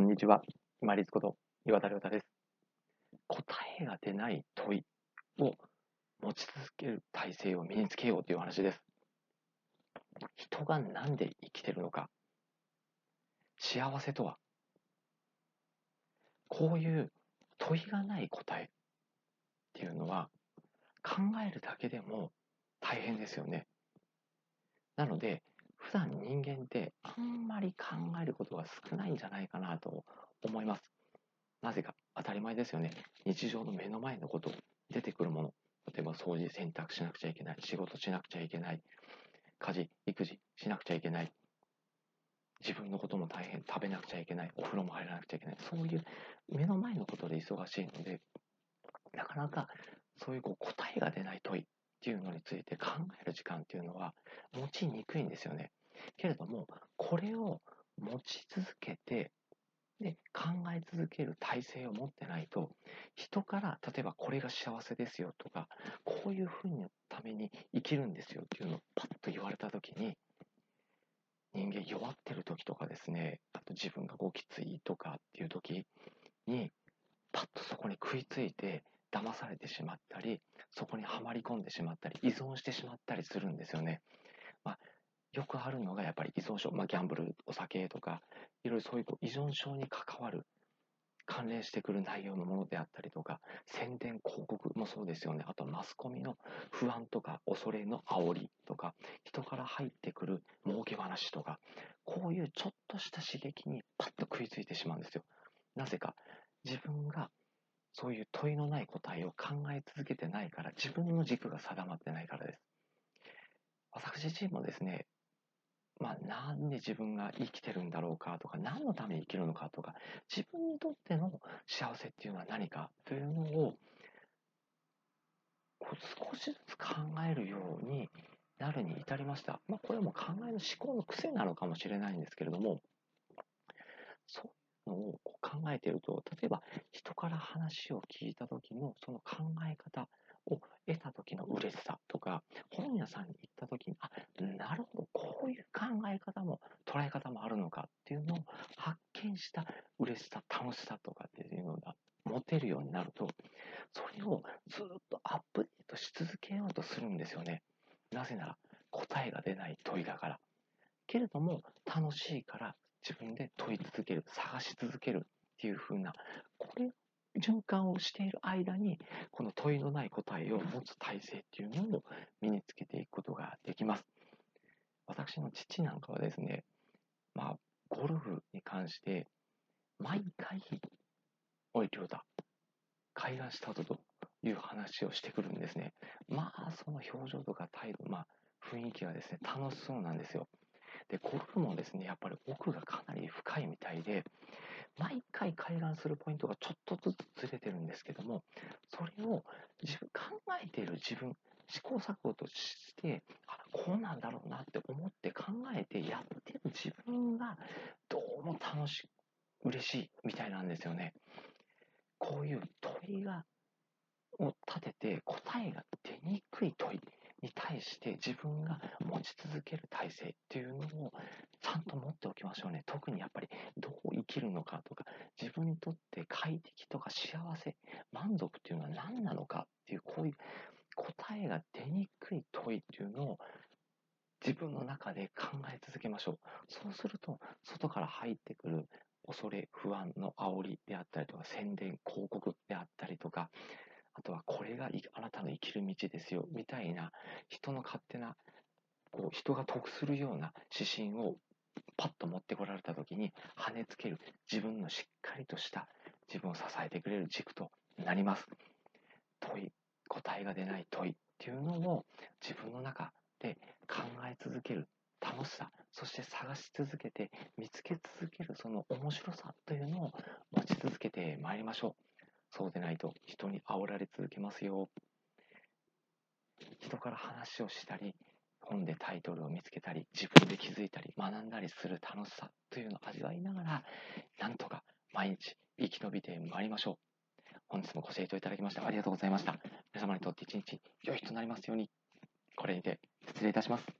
こんにちは。今立こと岩田亮太です。答えが出ない問いを持ち続ける体制を身につけようという話です。人が何で生きてるのか。幸せとは。こういう問いがない答えっていうのは考えるだけでも大変ですよね。なので、普段人間ってり考えることが少ないんじゃないかなと思います。なぜか当たり前ですよね。日常の目の前のこと、出てくるもの、例えば掃除、洗濯しなくちゃいけない、仕事しなくちゃいけない、家事、育児しなくちゃいけない、自分のことも大変、食べなくちゃいけない、お風呂も入らなくちゃいけない、そういう目の前のことで忙しいので、なかなかそういうこう答えが出ない問いっていうのについて考える時間っていうのは持ちにくいんですよね。けれども、これを持ち続けて、で、考え続ける体制を持ってないと、人から、例えばこれが幸せですよとか、こういうふうにために生きるんですよっていうのをパッと言われたときに、人間弱ってる時とかですね、あと自分がごきついとかっていう時に、パッとそこに食いついて騙されてしまったり、そこにはまり込んでしまったり、依存してしまったりするんですよね。まあ、よくあるのがやっぱり依存症、まあ、ギャンブル、お酒とか、いろいろそういう依存症に関わる、関連してくる内容のものであったりとか、宣伝、広告もそうですよね。あとマスコミの不安とか恐れの煽りとか、人から入ってくる儲け話とか、こういうちょっとした刺激にパッと食いついてしまうんですよ。なぜか、自分がそういう問いのない答えを考え続けてないから、自分の軸が定まってないからです。私自身もですね、まあ、なんで自分が生きてるんだろうかとか、何のために生きるのかとか、自分にとっての幸せっていうのは何かというのを、こう少しずつ考えるようになるに至りました。まあ、これも考えの思考の癖なのかもしれないんですけれども、そのをこう考えていると、例えば人から話を聞いた時のその考え方を得た時の嬉しさとか、本屋さんに行った時に、あ、なるほど、こういう考え方も、捉え方もあるのかっていうのを発見した嬉しさ、楽しさとかっていうのが持てるようになると、それをずっとアップデートし続けようとするんですよね。なぜなら、答えが出ない問いだから。けれども、楽しいから自分で問い続ける、探し続けるっていう風な、これ循環をしている間に、この問いのない答えを持つ体制っていうものを身につけていくことができます。私の父なんかはですね、まあ、ゴルフに関して、毎回、おい、りょうた、海岸したぞという話をしてくるんですね。まあ、その表情とか態度、まあ、雰囲気がですね、楽しそうなんですよ。で、ゴルフもですね、やっぱり奥がかなり深いみたいで、毎回海岸するポイントがちょっとずつずれてるんですけども、それを自分、考えている自分、試行錯誤として、あ、こうなんだろうなって思って考えてやってる自分がどうも楽しい、嬉しいみたいなんですよね。こういう問いが、を立てて答えが出にくい問いに対して自分が持ち続ける体制っていうのをちゃんと持っておきましょうね。特にやっぱりどう生きるのかとか、自分にとって快適とか幸せ、満足っていうのは何なのかっていう、こういう答えが出にくい問いっていうのを自分の中で考え続けましょう。そうすると、外から入ってくる恐れ、不安の煽りであったりとか、宣伝、広告であったりとか、あとはこれがあなたの生きる道ですよ、みたいな人の勝手な、こう人が得するような指針をパッと持ってこられた時に跳ねつける自分のしっかりとした自分を支えてくれる軸となります。問い、答えが出ない問いっていうのを自分の中で考え続ける楽しさ、そして探し続けて見つけ続けるその面白さというのを持ち続けてまいりましょう。そうでないと人に煽られ続けますよ。人から話をしたり、本でタイトルを見つけたり、自分で気づいたり、学んだりする楽しさというのを味わいながら、なんとか毎日生き延びてまいりましょう。本日もご清聴いただきましてありがとうございました。皆様にとって一日良い日となりますように、これにて失礼いたします。